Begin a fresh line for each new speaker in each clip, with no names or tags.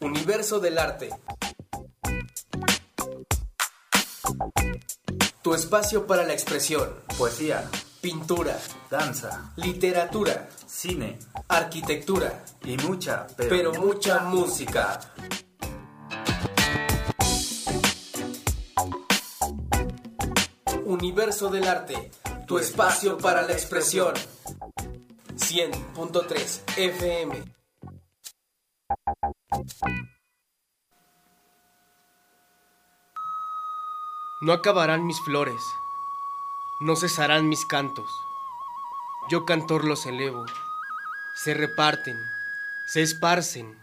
Universo del arte. Tu espacio para la expresión.
Poesía,
Pintura,
danza,
literatura,
cine
arquitectura,
y mucha, pero,
pero mucha música. Universo del arte. Tu espacio para la expresión. 100.3 FM. No acabarán mis flores, no cesarán mis cantos. Yo cantor los elevo, se reparten, se esparcen,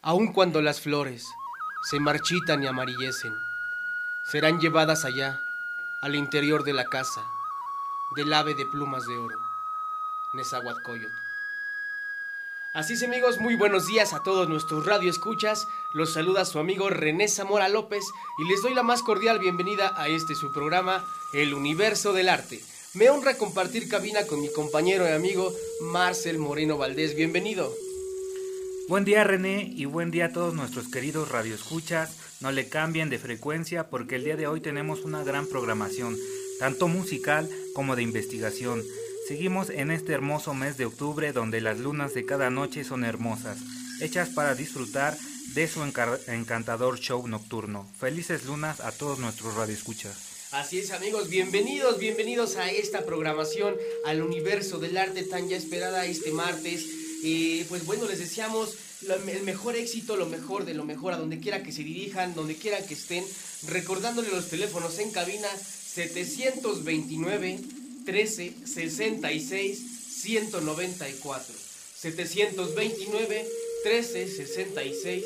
aun cuando las flores se marchitan y amarillecen, serán llevadas allá, al interior de la casa, del ave de plumas de oro, Así es amigos, muy buenos días a todos nuestros radioescuchas. Los saluda su amigo René Zamora López y les doy la más cordial bienvenida a este su programa, El Universo del Arte. Me honra compartir cabina con mi compañero y amigo Marcel Moreno Valdés. Bienvenido.
Buen día René y buen día a todos nuestros queridos radioescuchas. No le cambien de frecuencia porque el día de hoy tenemos una gran programación, tanto musical como de investigación. Seguimos en este hermoso mes de octubre donde las lunas de cada noche son hermosas, hechas para disfrutar de su encantador show nocturno. Felices lunas a todos nuestros radioescuchas.
Así es amigos, bienvenidos, bienvenidos a esta programación, al universo del arte tan ya esperada este martes. Eh, pues bueno, les deseamos el mejor éxito, lo mejor de lo mejor, a donde quiera que se dirijan, donde quiera que estén, recordándole los teléfonos en cabina 729 13 66 194. 729 13 66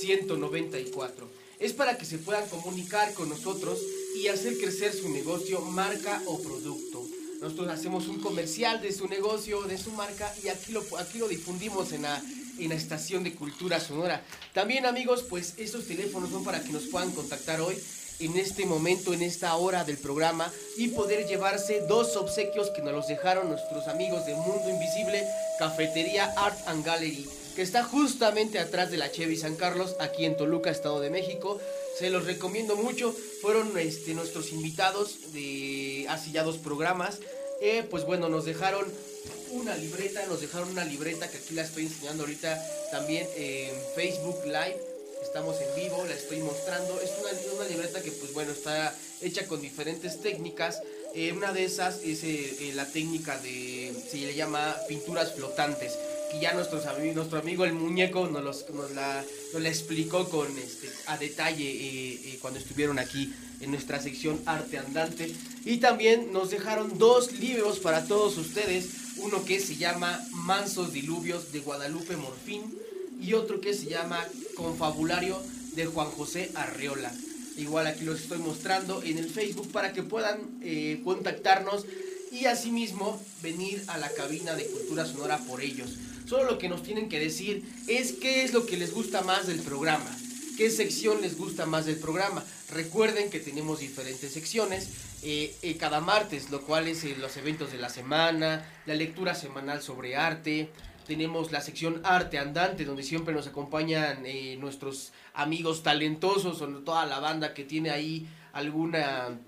194. Es para que se puedan comunicar con nosotros y hacer crecer su negocio, marca o producto. Nosotros hacemos un comercial de su negocio, de su marca y aquí lo, difundimos en la, en la estación de Cultura Sonora. También amigos, pues estos teléfonos son para que nos puedan contactar hoy en este momento, en esta hora del programa y poder llevarse dos obsequios que nos los dejaron nuestros amigos de Mundo Invisible, Cafetería Art and Gallery, que está justamente atrás de la Chevy San Carlos, aquí en Toluca, Estado de México. Se los recomiendo mucho, fueron este, nuestros invitados de hace ya dos programas. Eh, pues bueno, nos dejaron una libreta, nos dejaron una libreta que aquí la estoy enseñando ahorita también en Facebook Live estamos en vivo, la estoy mostrando. Es una, una libreta que, pues bueno, está hecha con diferentes técnicas. Eh, una de esas es eh, eh, la técnica de, se le llama pinturas flotantes, que ya nuestros amigos, nuestro amigo el muñeco nos, los, nos, la, nos la explicó con, este, a detalle cuando estuvieron aquí en nuestra sección Arte Andante. Y también nos dejaron dos libros para todos ustedes. Uno que se llama Mansos Diluvios de Guadalupe Morfín y otro que se llama Confabulario de Juan José Arreola. Igual aquí los estoy mostrando en el Facebook para que puedan eh, contactarnos y asimismo venir a la cabina de Cultura Sonora por ellos. Solo lo que nos tienen que decir es qué es lo que les gusta más del programa, qué sección les gusta más del programa. Recuerden que tenemos diferentes secciones eh, eh, cada martes, lo cual es los eventos de la semana, la lectura semanal sobre arte, tenemos la sección Arte Andante, donde siempre nos acompañan eh, nuestros amigos talentosos, o toda la banda que tiene ahí alguna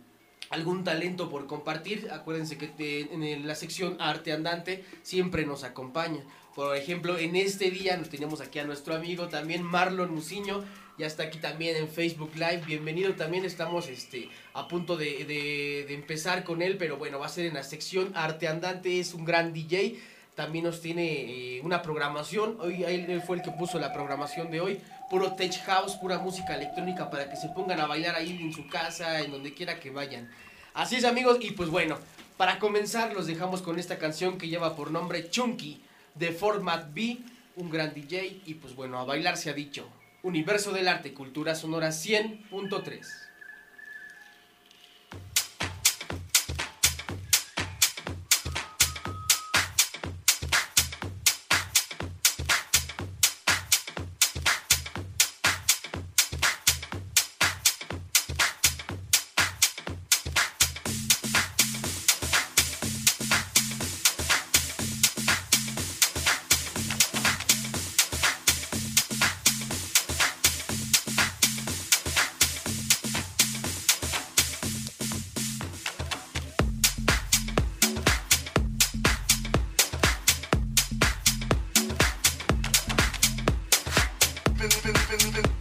algún talento por compartir. Acuérdense que en la sección Arte Andante siempre nos acompaña. Por ejemplo, en este día nos tenemos aquí a nuestro amigo también Marlon Musiño. Ya está aquí también en Facebook Live. Bienvenido también. Estamos este, a punto de, de empezar con él, pero bueno, va a ser en la sección Arte Andante. Es un gran DJ también nos tiene eh, una programación. Hoy él fue el que puso la programación de hoy. Puro tech house, pura música electrónica para que se pongan a bailar ahí en su casa, en donde quiera que vayan. Así es amigos, y pues bueno, para comenzar los dejamos con esta canción que lleva por nombre Chunky de Format B, un gran DJ, y pues bueno, a bailar se ha dicho. Universo del Arte, Cultura Sonora 100.3.
Thank you.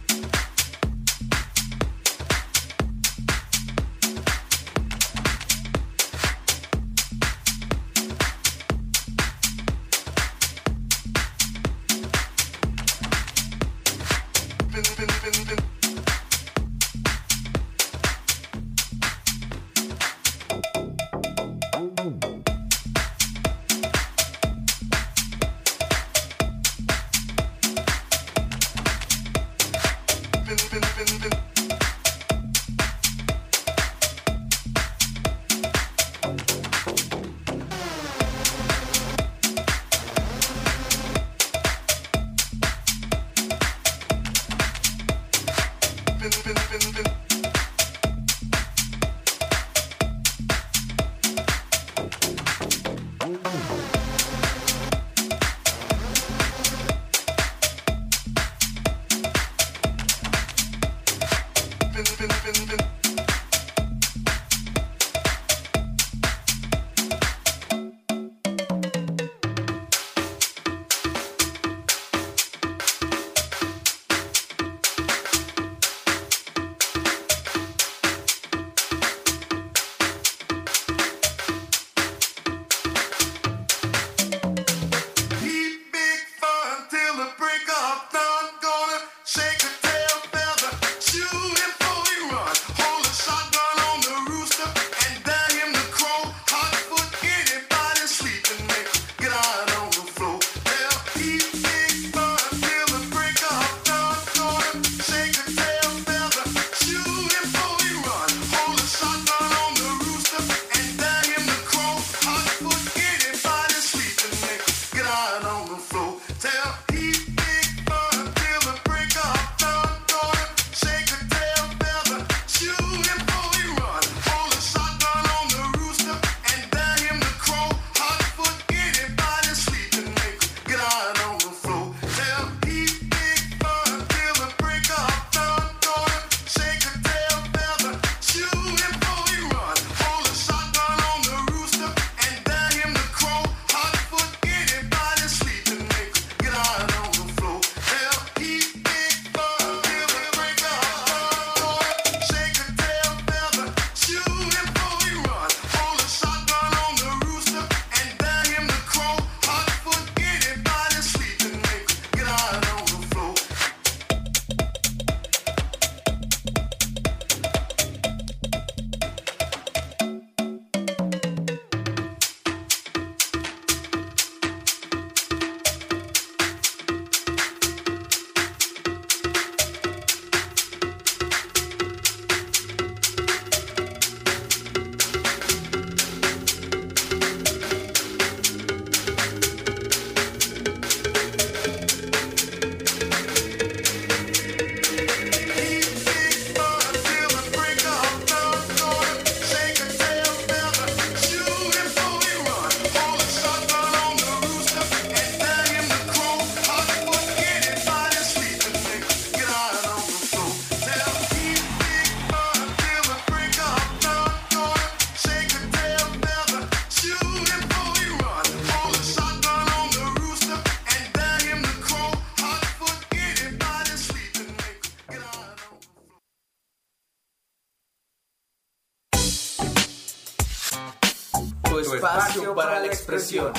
Expresión.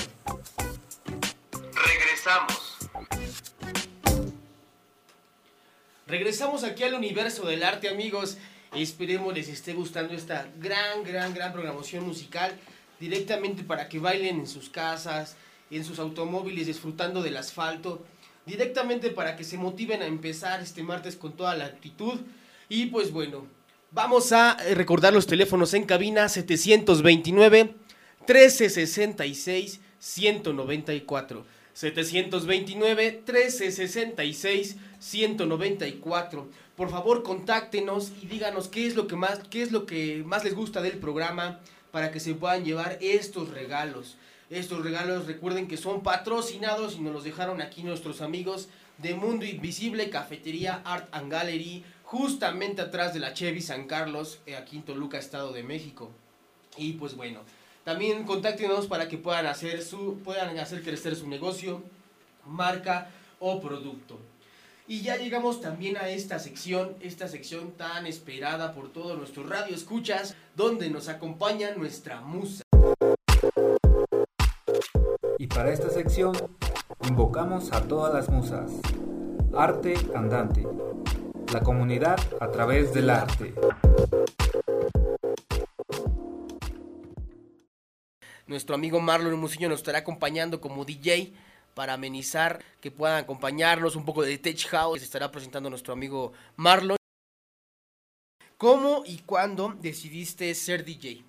Regresamos. Regresamos aquí al universo del arte, amigos. Esperemos les esté gustando esta gran, gran, gran programación musical directamente para que bailen en sus casas, en sus automóviles, disfrutando del asfalto, directamente para que se motiven a empezar este martes con toda la actitud. Y pues bueno, vamos a recordar los teléfonos en cabina 729 1366 194. 729 1366 194. Por favor, contáctenos y díganos qué es lo que más qué es lo que más les gusta del programa para que se puedan llevar estos regalos. Estos regalos recuerden que son patrocinados y nos los dejaron aquí nuestros amigos de Mundo Invisible Cafetería Art and Gallery, justamente atrás de la Chevy San Carlos, eh, aquí en Toluca, Estado de México. Y pues bueno, también contáctenos para que puedan hacer, su, puedan hacer crecer su negocio, marca o producto.
Y ya llegamos también a esta sección, esta sección tan esperada por todos nuestros radio escuchas, donde nos acompaña nuestra musa.
Y para esta sección invocamos a todas las musas. Arte andante. La comunidad a través del arte.
Nuestro amigo Marlon Musillo nos estará acompañando como DJ para amenizar, que puedan acompañarnos un poco de Tech House. Se estará presentando nuestro amigo Marlon. ¿Cómo y cuándo decidiste ser DJ?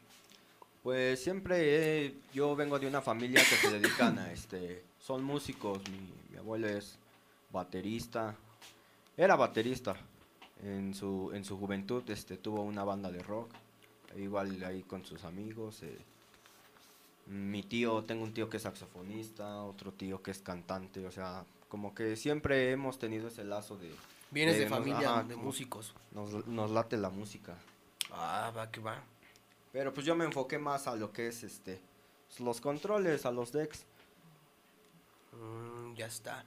Pues siempre yo vengo de una familia que se dedican a este, son músicos. Mi, mi, abuelo es baterista, era baterista. En su, en su juventud este, tuvo una banda de rock, igual ahí con sus amigos. Eh, mi tío, tengo un tío que es saxofonista, otro tío que es cantante, o sea, como que siempre hemos tenido ese lazo de...
Vienes de, familia de músicos.
Nos, nos, late la música.
Ah, va que va.
Pero pues yo me enfoqué más a lo que es este los controles, a los decks.
Mm, ya está.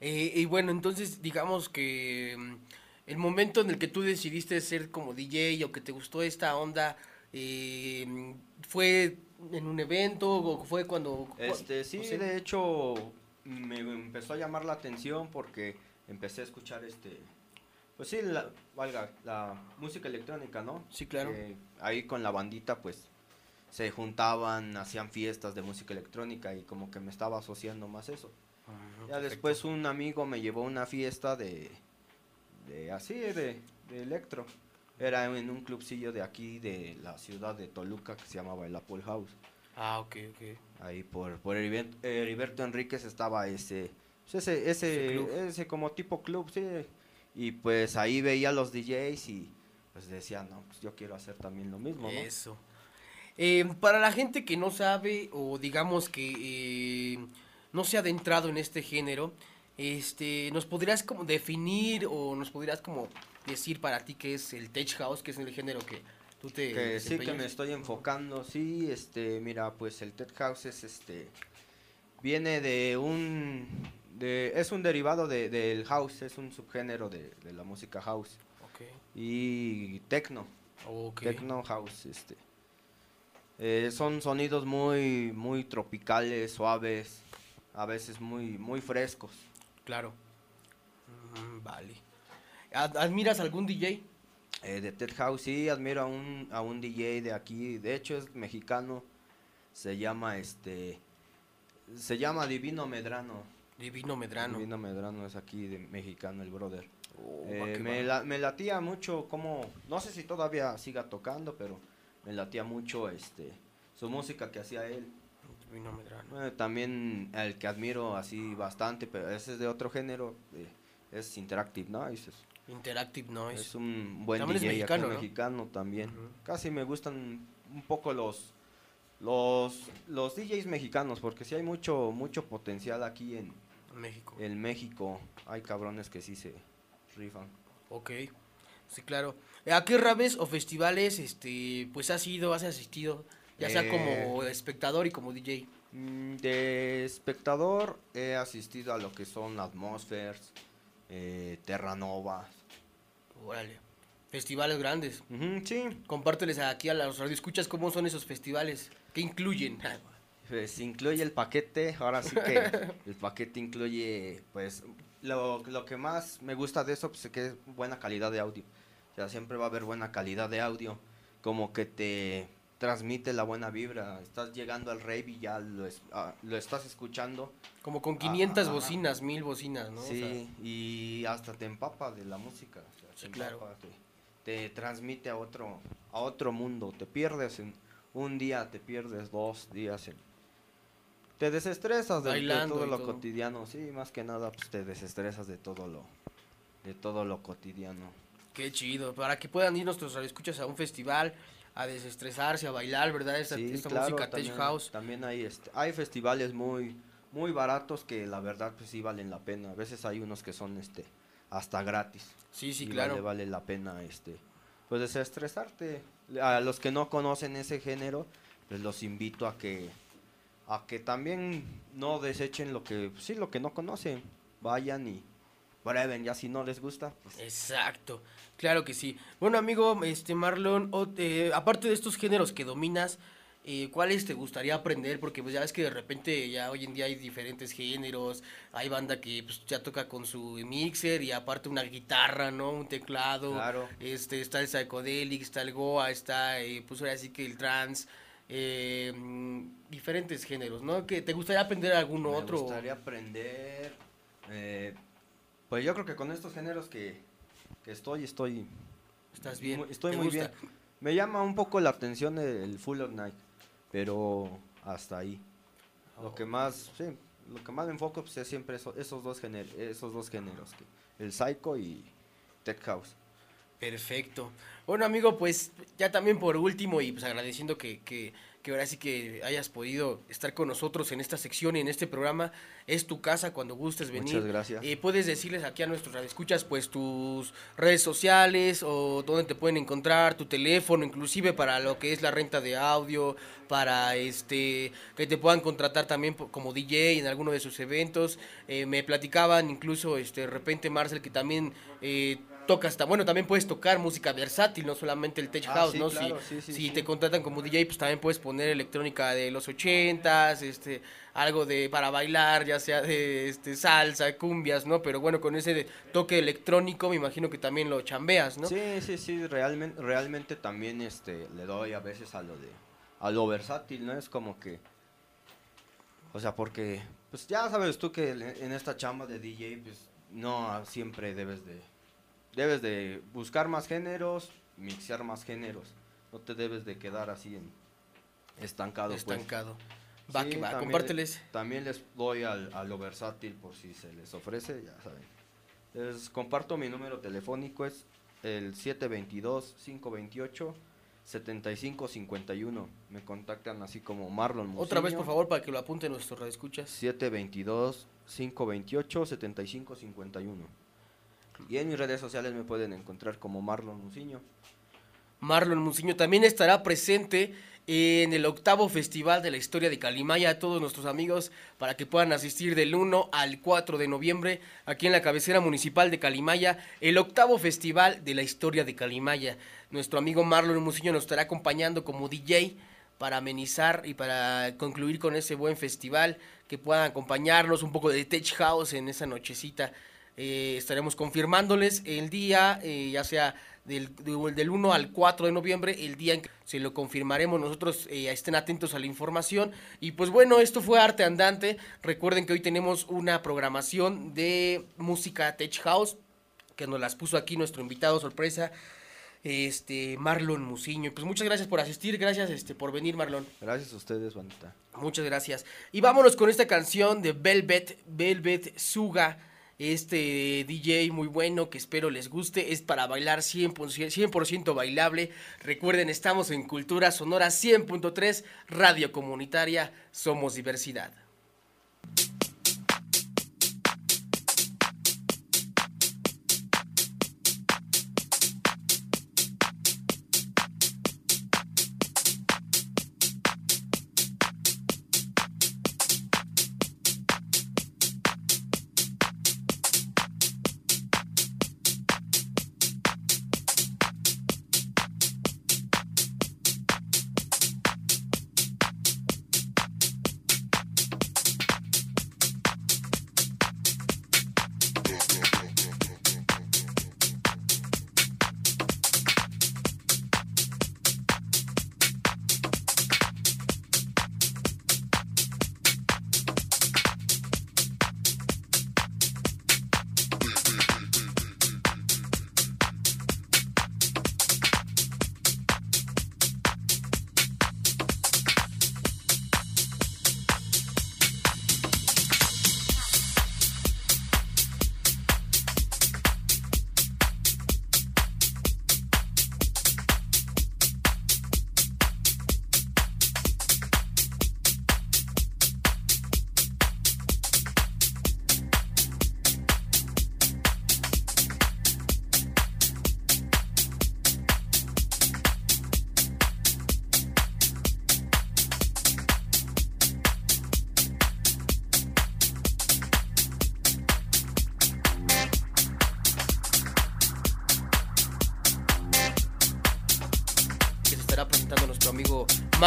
Eh, y bueno, entonces digamos que mm, el momento en el que tú decidiste ser como DJ o que te gustó esta onda, eh, ¿fue en un evento o fue cuando...
Este, sí, de hecho me empezó a llamar la atención porque empecé a escuchar este... Pues sí, la, valga, la música electrónica, ¿no?
Sí, claro.
ahí con la bandita, pues, se juntaban, hacían fiestas de música electrónica y como que me estaba asociando más eso. ya perfecto. después un amigo me llevó a una fiesta de, de así, de, de electro. Era en un clubcillo de aquí, de la ciudad de Toluca, que se llamaba el Apple House.
Ah, ok, ok.
Ahí por, por Heriberto, Heriberto Enríquez estaba ese, pues ese, ese, ese, como tipo club, sí. Y pues ahí veía a los DJs y pues decía, no, pues yo quiero hacer también lo mismo, ¿no?
Eso. Eh, para la gente que no sabe o digamos que eh, no se ha adentrado en este género, este, ¿nos podrías como definir o nos podrías como decir para ti qué es el tech house, que es el género que tú te
que sí que me estoy enfocando, sí, este, mira, pues el tech house es este viene de un de, es un derivado de, del house, es un subgénero de, de la música house.
Okay.
Y techno.
Okay.
Techno house, este. Eh, son sonidos muy muy tropicales, suaves, a veces muy muy frescos.
Claro. Mm, vale. ¿Admiras algún DJ?
Eh, de Ted House, sí, admiro a un, a un DJ de aquí, de hecho es mexicano, se llama este, se llama Divino Medrano.
Divino Medrano.
Divino Medrano es aquí de mexicano, el brother. Oh, eh, me, la, me, latía mucho como, no sé si todavía siga tocando, pero me latía mucho este, su música que hacía él.
Divino Medrano.
Eh, también el que admiro así bastante, pero ese es de otro género, eh, es Interactive Noise.
Interactive Noise.
Es un buen DJ es mexicano, mexicano también. Casi me gustan un poco los los los DJs mexicanos porque sí hay mucho mucho potencial aquí en
México.
En México hay cabrones que sí se rifan.
Ok. Sí, claro. ¿A qué raves o festivales este pues has ido, has asistido? Ya sea como eh, espectador y como DJ.
Mm, de espectador he asistido a lo que son Atmospheres, eh, Terranova,
Órale. Festivales grandes.
sí.
Compárteles aquí a los radioescuchas cómo son esos festivales. ¿Qué incluyen?
Pues incluye el paquete, ahora sí que el paquete incluye, pues, lo, lo, que más me gusta de eso, pues, es que es buena calidad de audio. O sea, siempre va a haber buena calidad de audio, como que te transmite la buena vibra. Estás llegando al rave y ya lo, es, uh, lo estás escuchando.
Como con 500 ah, bocinas, mil bocinas, ¿no?
Sí, o sea, y hasta te empapa de la música. O sea,
sí, te claro.
Empapa, te, te, transmite a otro, a otro mundo. Te pierdes en un día, te pierdes dos días en... Te desestresas de, de todo lo todo. cotidiano, sí, más que nada pues te desestresas de todo lo de todo lo cotidiano.
Qué chido, para que puedan ir nuestros escuchas a un festival, a desestresarse, a bailar, ¿verdad? Esta,
sí,
esta
claro,
música
también,
Tech House.
También hay, este, hay festivales muy, muy baratos que la verdad pues sí valen la pena. A veces hay unos que son este hasta gratis.
Sí, sí,
y
claro.
Vale, vale la pena este pues desestresarte. A los que no conocen ese género, pues los invito a que a que también no desechen lo que sí lo que no conocen. Vayan y prueben, ya si no les gusta, pues
Exacto, claro que sí. Bueno, amigo, este Marlon, eh, aparte de estos géneros que dominas, eh, ¿cuáles te gustaría aprender? Porque pues ya ves que de repente ya hoy en día hay diferentes géneros, hay banda que pues ya toca con su mixer y aparte una guitarra, ¿no? Un teclado.
Claro.
Este, está el psychedelic, está el goa, está eh, pues ahora sí que el trance, eh, diferentes géneros, ¿no? ¿Que ¿Te gustaría aprender alguno
me
otro?
gustaría aprender. Pues yo creo que con estos géneros que, que estoy, estoy
¿Estás bien?
Muy- Estoy
¿Te
muy
gusta?
bien. Me llama un poco la atención el, el Full of Night, pero hasta ahí. Lo que más, sí, lo que más me enfoco pues, es siempre eso- esos dos géneros, esos dos géneros, que- el psycho y tech house.
Perfecto. Bueno, amigo, pues ya también por último y pues agradeciendo que, que, que ahora sí que hayas podido estar con nosotros en esta sección y en este programa. Es tu casa cuando gustes venir.
Muchas gracias.
Eh, puedes decirles aquí a nuestros radioescuchas pues tus redes sociales o dónde te pueden encontrar, tu teléfono, inclusive para lo que es la renta de audio, para este que te puedan contratar también como DJ en alguno de sus eventos. Eh, me platicaban incluso este de repente Marcel que también eh, tocas, bueno, también puedes tocar música versátil, no solamente el tech
Ah,
house,
sí,
¿no?
claro,
si
sí, sí,
si
sí.
te contratan como DJ, pues también puedes poner electrónica de los ochentas, este, algo de para bailar, ya sea de este salsa, cumbias, ¿no? Pero bueno, con ese de toque electrónico me imagino que también lo chambeas, ¿no?
Sí, sí, sí, realmente, realmente también este, le doy a veces a lo de, a lo versátil, ¿no? Es como que, o sea, porque, pues ya sabes tú que en esta chamba de DJ, pues no siempre debes de, debes de buscar más géneros, mixear más géneros, no te debes de quedar así en estancado, pues.
Estancado. Va
Sí,
que va,
también
compárteles.
le- también les doy al, a lo versátil por si se les ofrece, ya saben. Les comparto mi número telefónico, es el 722-528-7551. Me contactan así como Marlon
Otra vez, por favor, para que lo apunten nuestros radioescuchas.
722-528-7551. Y en mis redes sociales me pueden encontrar como Marlon Muciño.
Marlon Muciño también estará presente en el octavo festival de la historia de Calimaya a todos nuestros amigos para que puedan asistir del 1 al 4 de noviembre aquí en la cabecera municipal de Calimaya, el octavo festival de la historia de Calimaya. Nuestro amigo Marlon Muciño nos estará acompañando como DJ para amenizar y para concluir con ese buen festival, que puedan acompañarnos un poco de Tech House en esa nochecita. Eh, estaremos confirmándoles el día, eh, ya sea del, de- del 1 al 4 de noviembre, el día en que se lo confirmaremos. Nosotros eh, estén atentos a la información. Y pues bueno, esto fue Arte Andante. Recuerden que hoy tenemos una programación de música Tech House, que nos las puso aquí nuestro invitado sorpresa, este Marlon Muciño. Pues muchas gracias por asistir, gracias este, por venir, Marlon.
Gracias a ustedes, bandita.
Muchas gracias. Y vámonos con esta canción de Velvet, Velvet Suga. Este DJ muy bueno que espero les guste. Es para bailar 100%, 100% bailable. Recuerden, estamos en Cultura Sonora 100.3, Radio Comunitaria. Somos diversidad.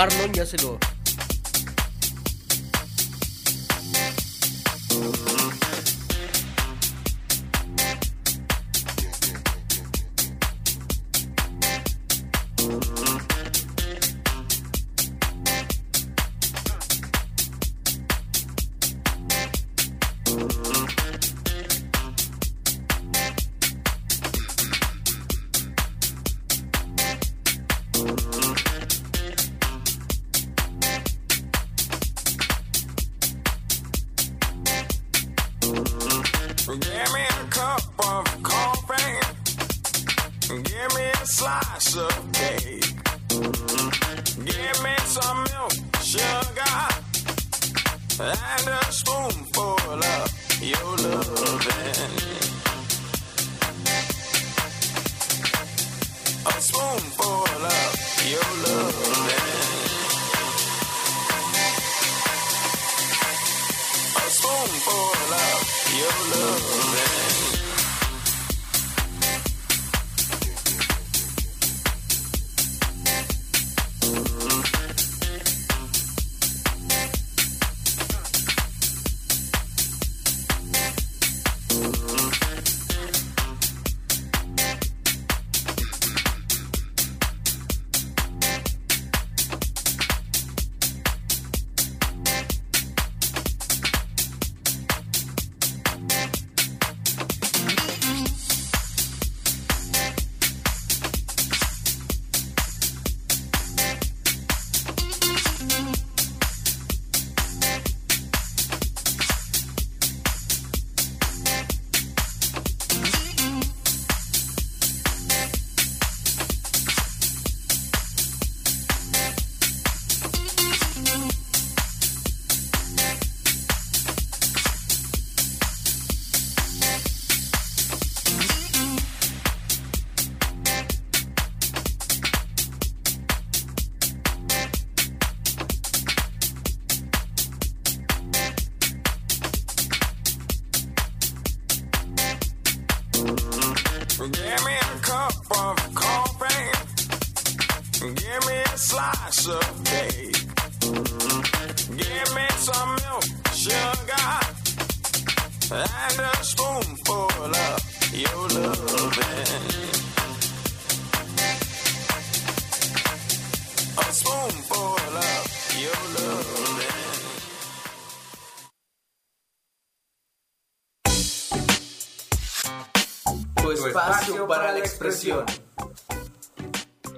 Marlon, ya se lo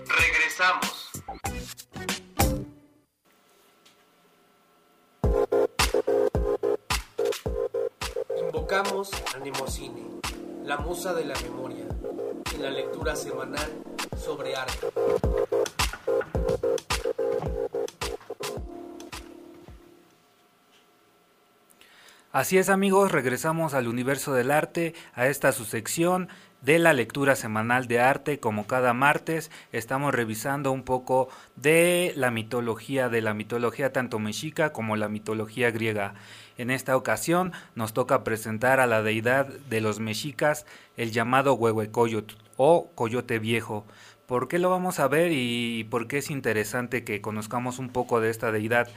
Regresamos. Invocamos a Nemocine, la musa de la memoria, en la lectura semanal sobre arte.
Así es amigos, regresamos al universo del arte, a esta su sección de la lectura semanal de arte. Como cada martes estamos revisando un poco de la mitología, de la mitología tanto mexica como la mitología griega. En esta ocasión nos toca presentar a la deidad de los mexicas, el llamado Huehuecoyot o Coyote Viejo. ¿Por qué lo vamos a ver y por qué es interesante que conozcamos un poco de esta deidad?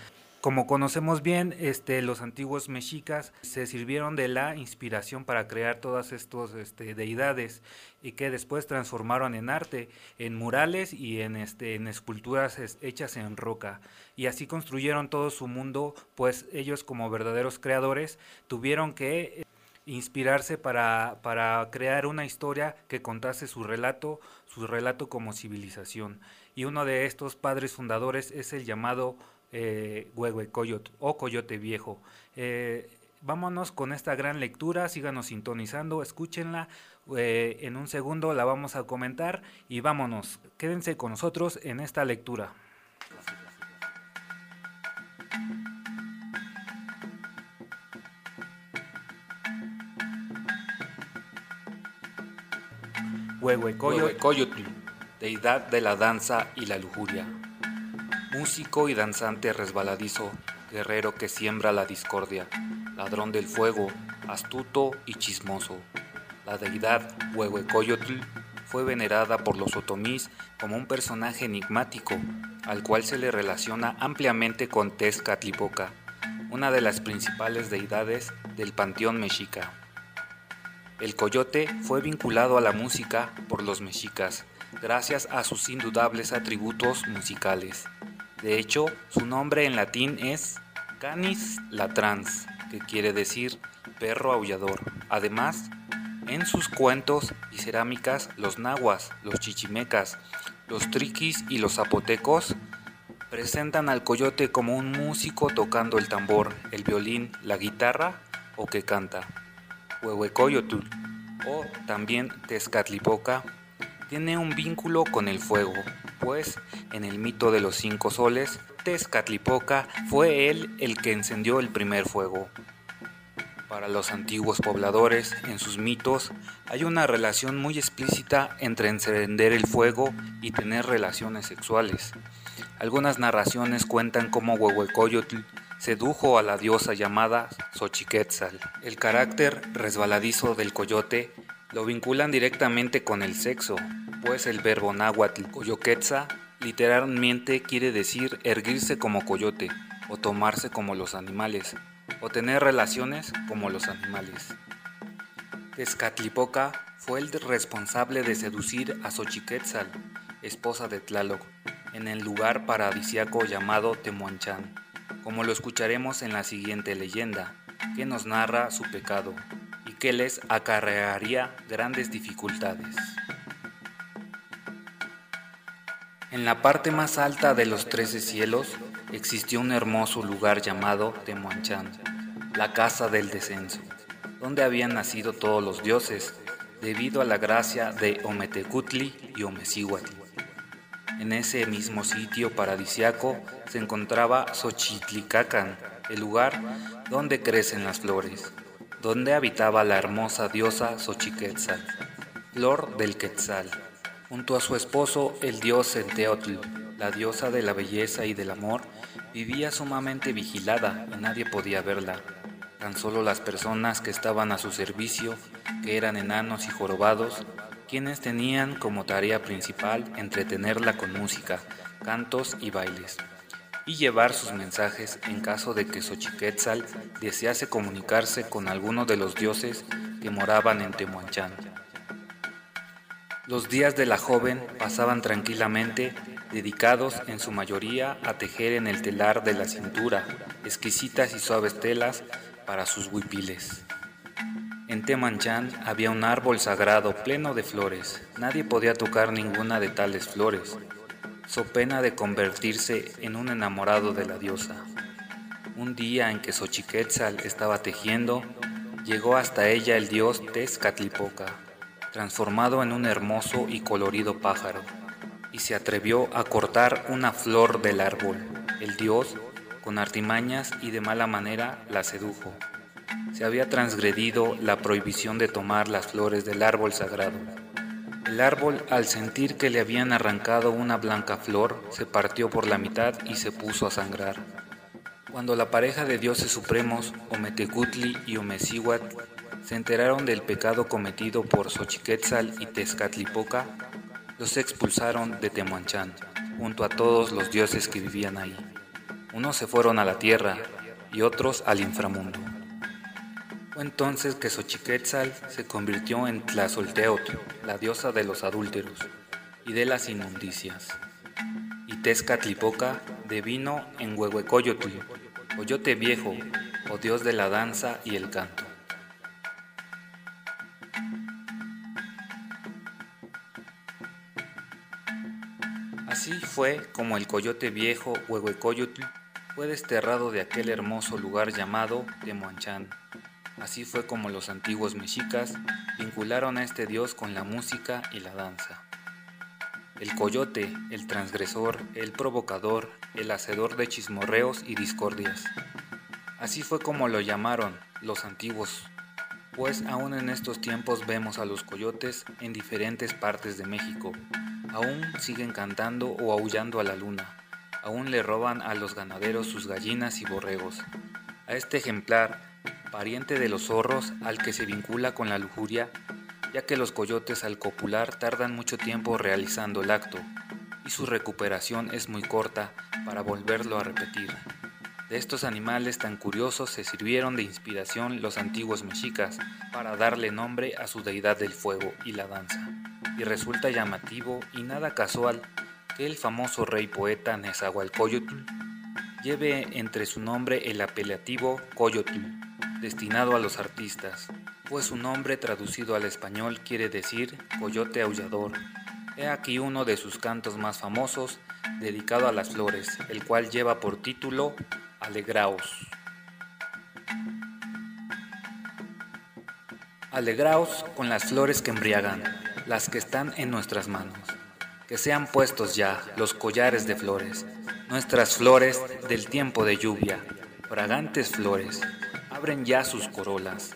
Como conocemos bien, este, los antiguos mexicas se sirvieron de la inspiración para crear todas estas este, deidades y que después transformaron en arte, en murales y en, este, esculturas hechas en roca. Y así construyeron todo su mundo, pues ellos como verdaderos creadores tuvieron que inspirarse para, para crear una historia que contase su relato, su relato como civilización. Y uno de estos padres fundadores es el llamado eh, Coyote o Coyote Viejo. Eh, vámonos con esta gran lectura, síganos sintonizando, escúchenla. Eh, en un segundo la vamos a comentar y vámonos, quédense con nosotros en esta lectura. Huehuecoyotl, deidad de la danza y la lujuria músico y danzante resbaladizo, guerrero que siembra la discordia, ladrón del fuego, astuto y chismoso. La deidad Huehuecoyotl fue venerada por los otomís como un personaje enigmático, al cual se le relaciona ampliamente con Tezcatlipoca, una de las principales deidades del panteón mexica. El coyote fue vinculado a la música por los mexicas, gracias a sus indudables atributos musicales. De hecho, su nombre en latín es Canis latrans, que quiere decir perro aullador. Además, en sus cuentos y cerámicas, los nahuas, los chichimecas, los triquis y los zapotecos presentan al coyote como un músico tocando el tambor, el violín, la guitarra o que canta. Huehuecoyotl o también Tezcatlipoca tiene un vínculo con el fuego, pues en el mito de los cinco soles, Tezcatlipoca fue él el que encendió el primer fuego. Para los antiguos pobladores, en sus mitos, hay una relación muy explícita entre encender el fuego y tener relaciones sexuales. Algunas narraciones cuentan cómo Huehuecoyotl sedujo a la diosa llamada Xochiquetzal. El carácter resbaladizo del coyote lo vinculan directamente con el sexo, pues el verbo náhuatl coyoquetza literalmente quiere decir erguirse como coyote o tomarse como los animales o tener relaciones como los animales. Tezcatlipoca fue el responsable de seducir a Xochiquetzal, esposa de Tlaloc, en el lugar paradisiaco llamado Temuanchan, como lo escucharemos en la siguiente leyenda, que nos narra su pecado que les acarrearía grandes dificultades. En la parte más alta de los trece cielos existió un hermoso lugar llamado Temuanchan, la casa del descenso, donde habían nacido todos los dioses, debido a la gracia de Ometecutli y Omecihuatl. En ese mismo sitio paradisiaco se encontraba Xochitlicacan, el lugar donde crecen las flores, donde habitaba la hermosa diosa Xochiquetzal, flor del Quetzal, junto a su esposo el dios Enteotl, la diosa de la belleza y del amor, vivía sumamente vigilada y nadie podía verla. Tan solo las personas que estaban a su servicio, que eran enanos y jorobados, quienes tenían como tarea principal entretenerla con música, cantos y bailes, y llevar sus mensajes en caso de que Xochiquetzal desease comunicarse con alguno de los dioses que moraban en Temuanchán. Los días de la joven pasaban tranquilamente dedicados en su mayoría a tejer en el telar de la cintura exquisitas y suaves telas para sus huipiles. En Temanchán había un árbol sagrado pleno de flores. Nadie podía tocar ninguna de tales flores, so pena de convertirse en un enamorado de la diosa. Un día en que Xochiquetzal estaba tejiendo, llegó hasta ella el dios Tezcatlipoca, transformado en un hermoso y colorido pájaro y se atrevió a cortar una flor del árbol. El dios, con artimañas y de mala manera, la sedujo. Se había transgredido la prohibición de tomar las flores del árbol sagrado. El árbol, al sentir que le habían arrancado una blanca flor, se partió por la mitad y se puso a sangrar. Cuando la pareja de dioses supremos, Ometecutli y Omecihuatl, se enteraron del pecado cometido por Xochiquetzal y Tezcatlipoca, los expulsaron de Temuanchán, junto a todos los dioses que vivían ahí. Unos se fueron a la tierra y otros al inframundo. Fue entonces que Xochiquetzal se convirtió en Tlazolteotl, la diosa de los adúlteros y de las inmundicias, y Tezcatlipoca devino en Huehuecoyotl, Coyote Viejo, o dios de la danza y el canto. Así fue como el coyote viejo Huehuecoyotl fue desterrado de aquel hermoso lugar llamado Temuanchán. Así fue como los antiguos mexicas vincularon a este dios con la música y la danza. El coyote, el transgresor, el provocador, el hacedor de chismorreos y discordias. Así fue como lo llamaron los antiguos, pues aún en estos tiempos vemos a los coyotes en diferentes partes de México, aún siguen cantando o aullando a la luna, aún le roban a los ganaderos sus gallinas y borregos. A este ejemplar, pariente de los zorros al que se vincula con la lujuria, ya que los coyotes al copular tardan mucho tiempo realizando el acto y su recuperación es muy corta para volverlo a repetir. De estos animales tan curiosos se sirvieron de inspiración los antiguos mexicas para darle nombre a su deidad del fuego y la danza. Y resulta llamativo y nada casual que el famoso rey poeta Nezahualcóyotl lleve entre su nombre el apelativo Coyotl, destinado a los artistas, pues su nombre traducido al español quiere decir coyote aullador. He aquí uno de sus cantos más famosos, dedicado a las flores, el cual lleva por título Alegraos. Alegraos con las flores que embriagan, las que están en nuestras manos. Que sean puestos ya los collares de flores, nuestras flores del tiempo de lluvia, fragantes flores, abren ya sus corolas,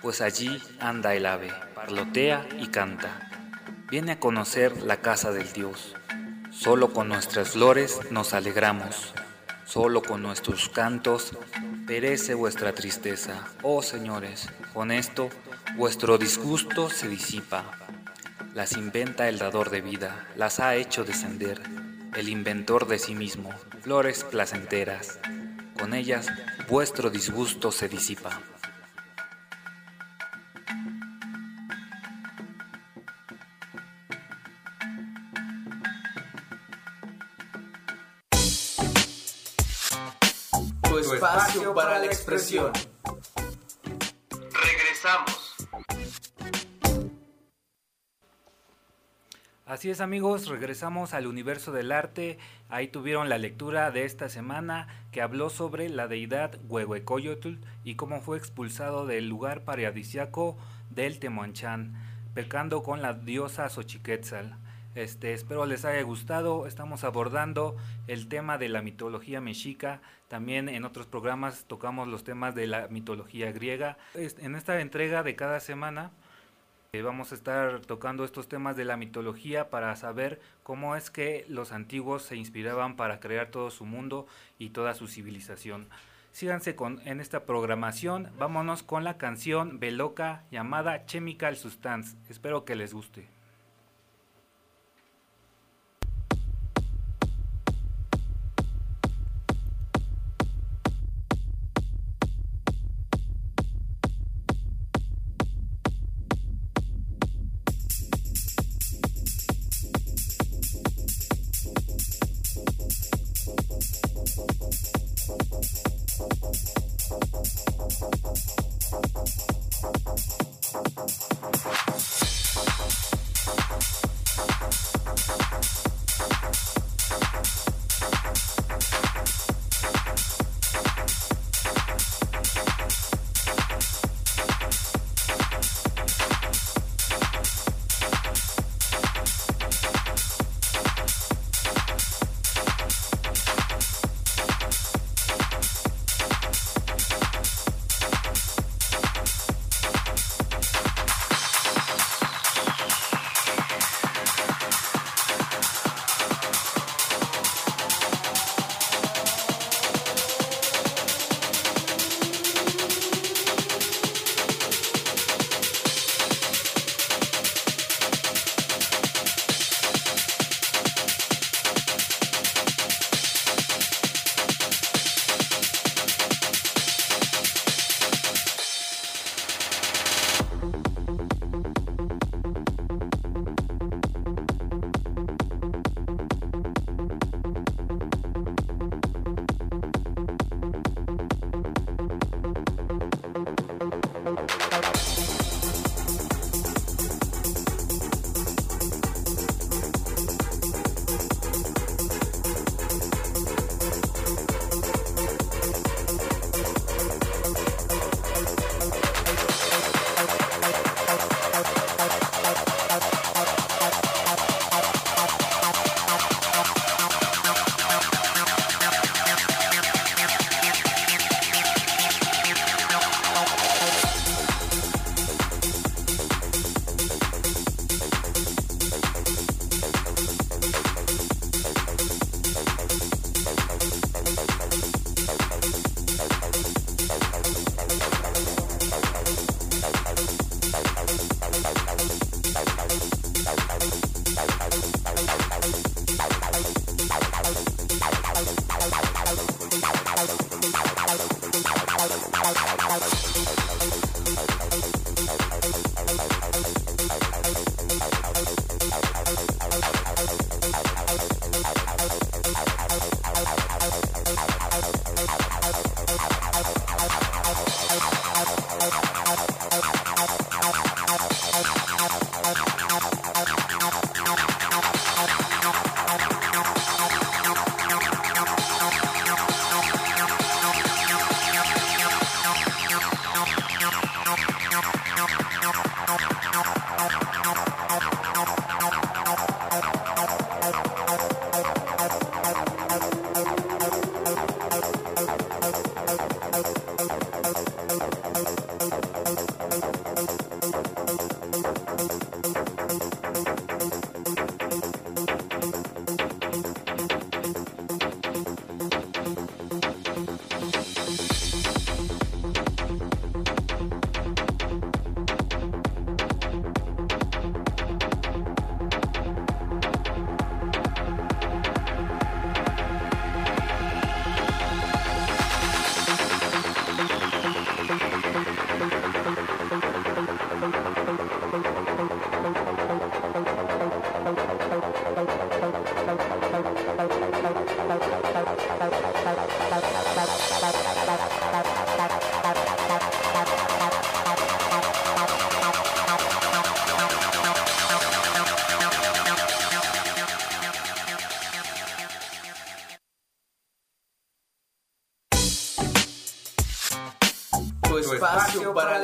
pues allí anda el ave, parlotea y canta. Viene a conocer la casa del Dios. Solo con nuestras flores nos alegramos. Solo con nuestros cantos perece vuestra tristeza. Oh señores, con esto vuestro disgusto se disipa. Las inventa el dador de vida, las ha hecho descender, el inventor de sí mismo, flores placenteras. Con ellas vuestro disgusto se disipa.
espacio para la expresión. Regresamos.
Así es amigos, regresamos al universo del arte. Ahí tuvieron la lectura de esta semana que habló sobre la deidad Huehuecoyotl y cómo fue expulsado del lugar paradisiaco del Temonchan, pecando con la diosa Xochiquetzal. Este, espero les haya gustado. Estamos abordando el tema de la mitología mexica. También en otros programas tocamos los temas de la mitología griega. En esta entrega de cada semana vamos a estar tocando estos temas de la mitología para saber cómo es que los antiguos se inspiraban para crear todo su mundo y toda su civilización. Síganse con, en esta programación. Vámonos con la canción Beloca llamada Chemical Substance. Espero que les guste.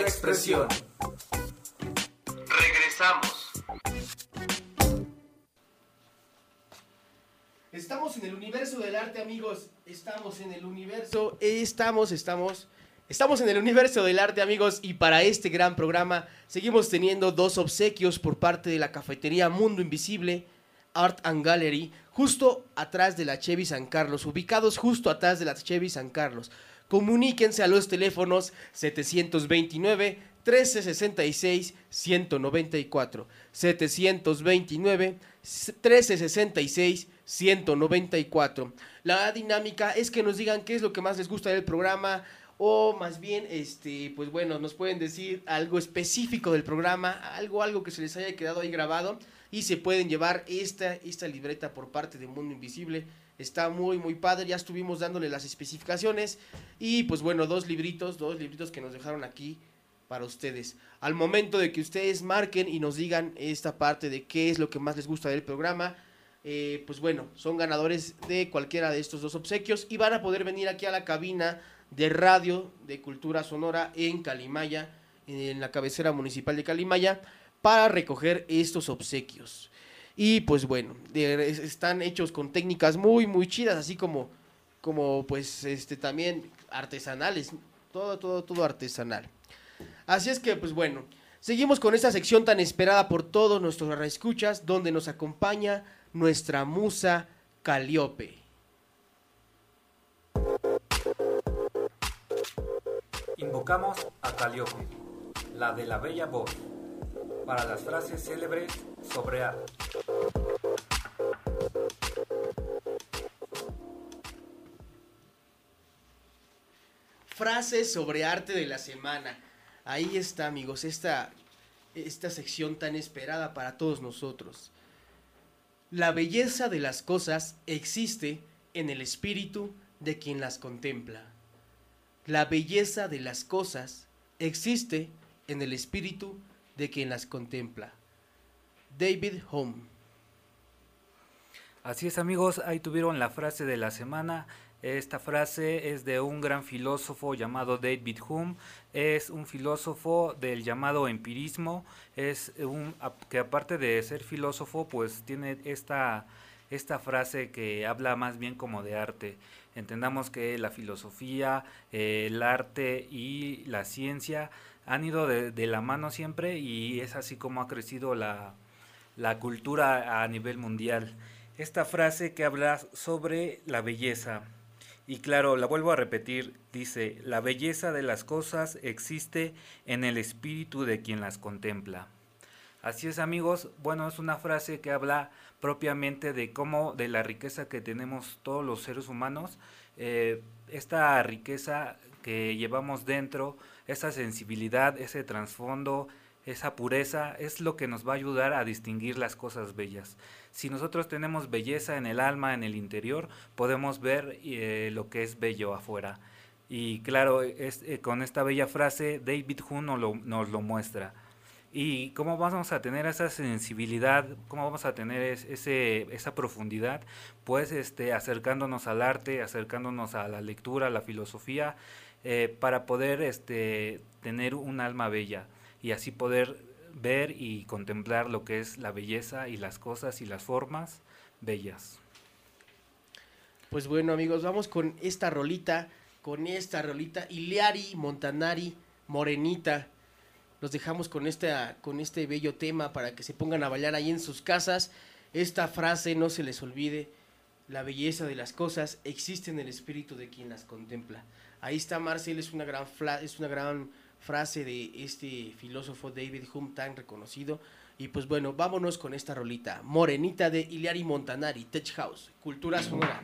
Expresión. Regresamos. Estamos en el universo del arte, amigos. Estamos en el universo. Estamos, estamos. Estamos en el universo del arte, amigos, y para este gran programa seguimos teniendo dos obsequios por parte de la cafetería Mundo Invisible, Art and Gallery, justo atrás de la Chevy San Carlos, ubicados justo atrás de la Chevy San Carlos. Comuníquense a los teléfonos 729 1366 194 729 1366 194. La dinámica es que nos digan qué es lo que más les gusta del programa o más bien este pues bueno, nos pueden decir algo específico del programa, algo algo que se les haya quedado ahí grabado y se pueden llevar esta esta libreta por parte de Mundo Invisible. Está muy muy padre, ya estuvimos dándole las especificaciones y pues bueno, dos libritos, dos libritos que nos dejaron aquí para ustedes. Al momento de que ustedes marquen y nos digan esta parte de qué es lo que más les gusta del programa, eh, pues bueno, son ganadores de cualquiera de estos dos obsequios y van a poder venir aquí a la cabina de radio de Cultura Sonora en Calimaya, en la cabecera municipal de Calimaya, para recoger estos obsequios. Y pues bueno, están hechos con técnicas muy, muy chidas, así como, como pues este también artesanales, todo, todo, todo artesanal. Así es que, pues bueno, seguimos con esta sección tan esperada por todos nuestros escuchas, donde nos acompaña nuestra musa Caliope.
Invocamos a Caliope, la de la bella voz, para las frases célebres sobre arte.
Frases sobre arte de la semana. Ahí está, amigos, esta, esta sección tan esperada para todos nosotros. La belleza de las cosas existe en el espíritu de quien las contempla. La belleza de las cosas existe en el espíritu de quien las contempla. David Home.
Así es amigos, ahí tuvieron la frase de la semana. Esta frase es de un gran filósofo llamado David Hume. Es un filósofo del llamado empirismo. Es un que aparte de ser filósofo, pues tiene esta esta frase que habla más bien como de arte. Entendamos que la filosofía, el arte y la ciencia han ido de, de la mano siempre y es así como ha crecido la, la cultura a nivel mundial. Esta frase que habla sobre la belleza. Y claro, la vuelvo a repetir, dice, la belleza de las cosas existe en el espíritu de quien las contempla. Así es amigos, bueno, es una frase que habla propiamente de cómo, de la riqueza que tenemos todos los seres humanos, eh, esta riqueza que llevamos dentro, esa sensibilidad, ese trasfondo, esa pureza, es lo que nos va a ayudar a distinguir las cosas bellas. Si nosotros tenemos belleza en el alma, en el interior, podemos ver eh, lo que es bello afuera. Y claro, es, eh, con esta bella frase, David Hume nos lo, muestra y cómo vamos a tener esa sensibilidad, cómo vamos a tener esa profundidad, pues este, acercándonos al arte, acercándonos a la lectura, a la filosofía, eh, para poder este, tener un alma bella y así poder ver y contemplar lo que es la belleza y las cosas y las formas bellas.
Pues bueno, amigos, vamos con esta rolita, con esta rolita, Iliari Montanari Morenita.
Los dejamos con, con este bello tema para que se pongan a bailar ahí en sus casas. Esta frase no se les olvide. La belleza de las cosas existe en el espíritu de quien las contempla. Ahí está Marcel, es una gran, es una gran frase de este filósofo David Hume tan reconocido. Y pues bueno, vámonos con esta rolita. Morenita de Iliari Montanari, Tech House, Cultura Sonora.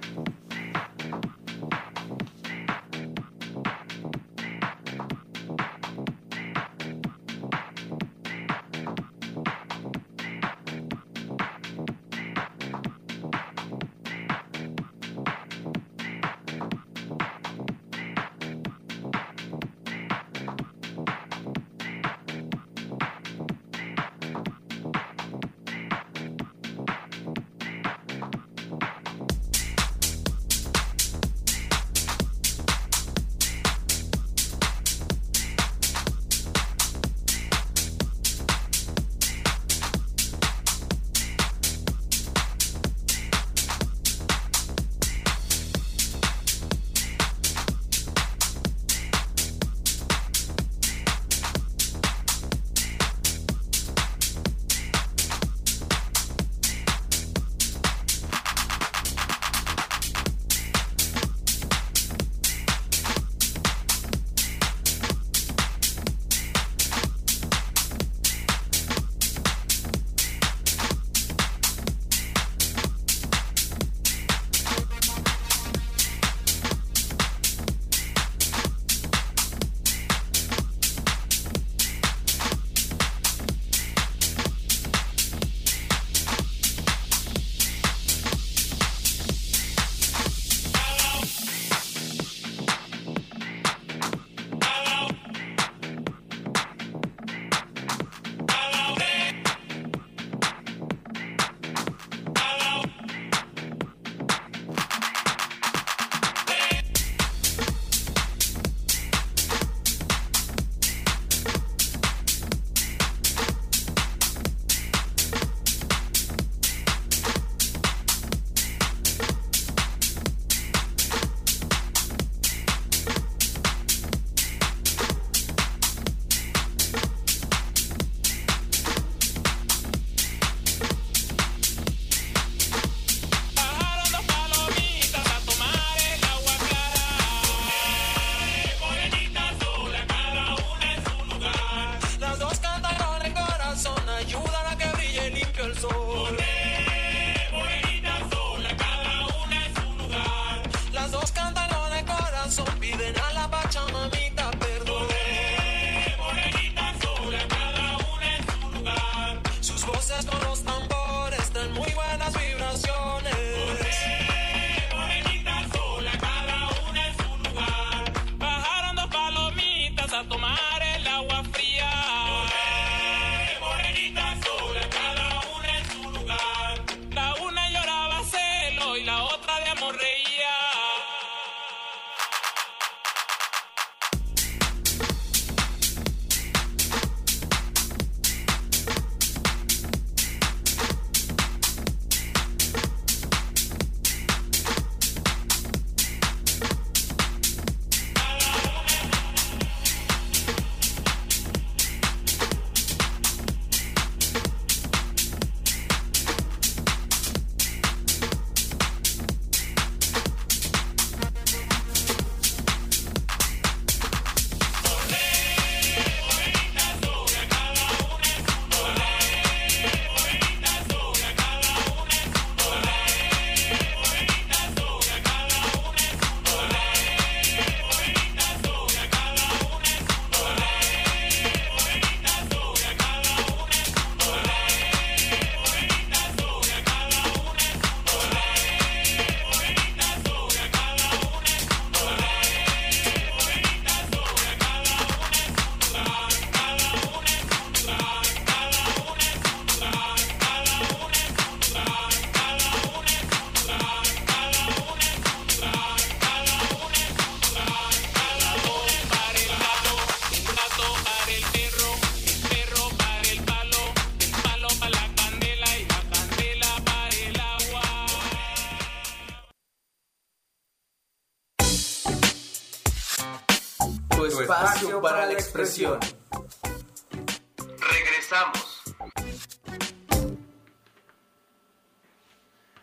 Regresamos.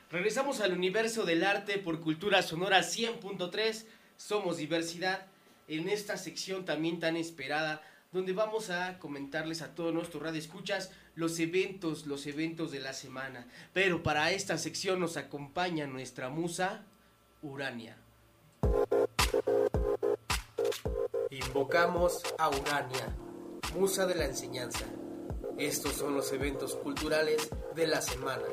Regresamos al universo del arte por Cultura Sonora 100.3. Somos diversidad. En esta sección también tan esperada, donde vamos a comentarles a todos nuestros radioescuchas los eventos, los eventos de la semana. Pero para esta sección nos acompaña nuestra musa, Urania. Invocamos a Urania, musa de la enseñanza. Estos son los eventos culturales de la semana.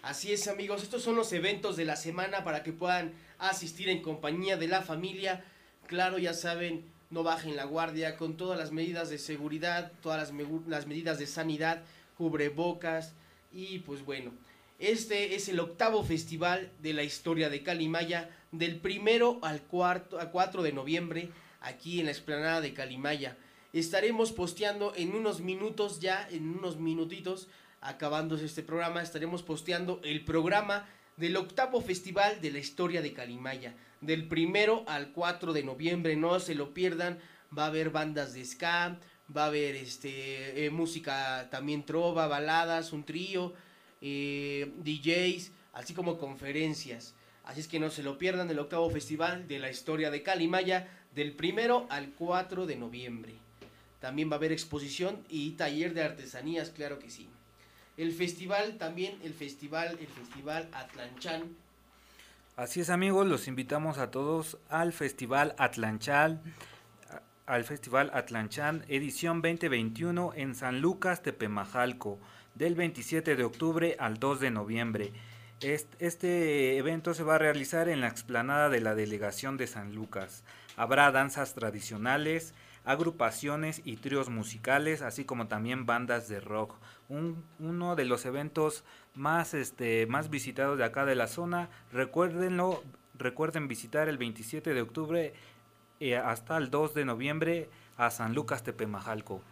Así es amigos, estos son los eventos de la semana para que puedan asistir en compañía de la familia. Claro, ya saben, no bajen la guardia con todas las medidas de seguridad, todas las, medidas de sanidad, cubrebocas y pues bueno, este es el octavo festival de la historia de Calimaya, del primero al cuarto, a 4 de noviembre, aquí en la explanada de Calimaya. Estaremos posteando en unos minutos ya, en unos minutitos, acabándose este programa, estaremos posteando el programa del octavo festival de la historia de Calimaya, del primero al 4 de noviembre, no se lo pierdan, va a haber bandas de ska, va a haber este, eh, música también trova, baladas, un trío, eh, DJs, así como conferencias. Así es que no se lo pierdan el octavo festival de la historia de Calimaya del primero al 4 de noviembre. También va a haber exposición y taller de artesanías, claro que sí. El festival también, el festival, el festival Atlanchan.
Así es amigos, los invitamos a todos al festival Atlanchan, al festival Atlanchan edición 2021 en San Lucas, Tepemajalco del 27 de octubre al 2 de noviembre. Este evento se va a realizar en la explanada de la delegación de San Lucas. Habrá danzas tradicionales, agrupaciones y tríos musicales, así como también bandas de rock. uno de los eventos más, este, más visitados de acá de la zona. Recuérdenlo, recuerden visitar el 27 de octubre eh, hasta el 2 de noviembre a San Lucas Tepemajalco.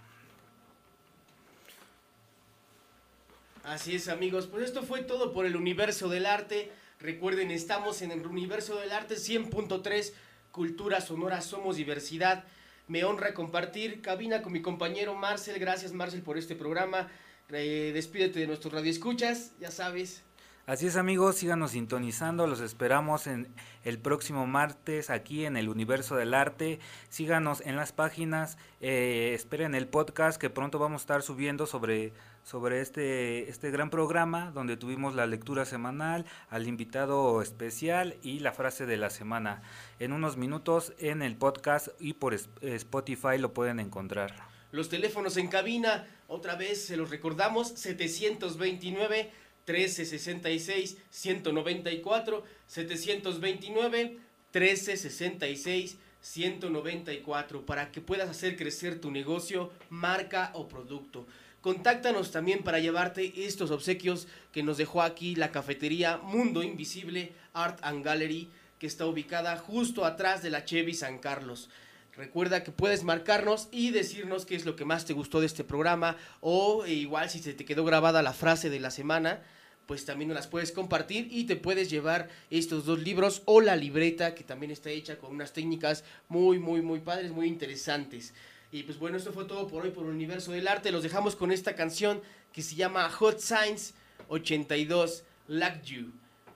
Así es amigos, pues esto fue todo por el universo del arte. Recuerden, estamos en el universo del arte 100.3, cultura sonora, somos diversidad. Me honra compartir cabina con mi compañero Marcel. Gracias Marcel por este programa. Eh, despídete de nuestros radioescuchas, ya sabes.
Así es amigos, síganos sintonizando, los esperamos en el próximo martes aquí en el Universo del Arte. Síganos en las páginas, eh, esperen el podcast que pronto vamos a estar subiendo sobre, sobre este, este gran programa donde tuvimos la lectura semanal, al invitado especial y la frase de la semana. En unos minutos en el podcast y por Spotify lo pueden encontrar.
Los teléfonos en cabina, otra vez se los recordamos, 729 1366 194 729 1366 194 para que puedas hacer crecer tu negocio, marca o producto. Contáctanos también para llevarte estos obsequios que nos dejó aquí la cafetería Mundo Invisible Art and Gallery que está ubicada justo atrás de la Chevy San Carlos. Recuerda que puedes marcarnos y decirnos qué es lo que más te gustó de este programa o e igual si se te quedó grabada la frase de la semana, pues también las puedes compartir y te puedes llevar estos dos libros o la libreta que también está hecha con unas técnicas muy, muy, muy padres, muy interesantes. Y pues bueno, esto fue todo por hoy por el Universo del Arte. Los dejamos con esta canción que se llama Hot Science 82 Like You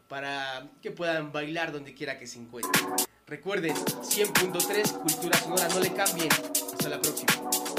para que puedan bailar donde quiera que se encuentren. Recuerden, 100.3 Cultura Sonora, no le cambien. Hasta la próxima.